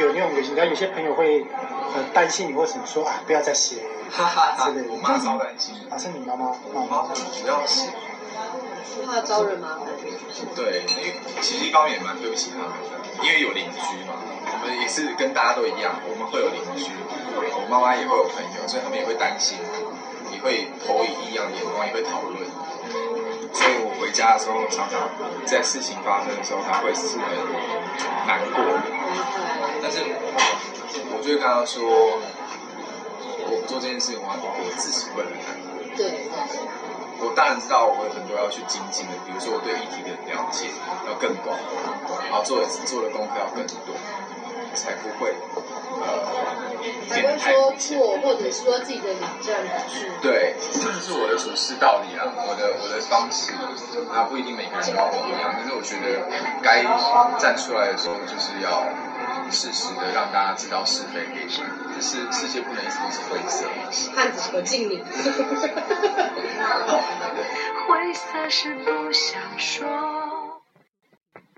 有那种有，你知道有些朋友会呃担心你或什么说啊，不要再写哈哈哈之类的。我妈超担心，啊，是你妈妈妈我妈妈不要写。怕招人麻烦。对，因为其实一方面也蛮对不起他们的，因为有邻居嘛，我们也是跟大家都一样，我们会有邻居，我妈妈也会有朋友，所以他们也会担心，也会投以异样的眼光，也会讨论。所以家的时候，常常在事情发生的时候，他会是很难过的。但是我就会跟他说，我不做这件事情，我我自己会很难过。对，我当然知道我有很多要去精进的，比如说我对议题的了解要更广，然后做的做的功课要更多，才不会呃才会说。错，或者说自己的理证不是。对，这就是我的处事道理啊，我的我的方式，啊不一定每个人都跟我一样，但是我觉得该站出来的时候，就是要适时的让大家知道是非黑白，就是世界不能一直都是灰色。汉子可敬你。灰色是不想说。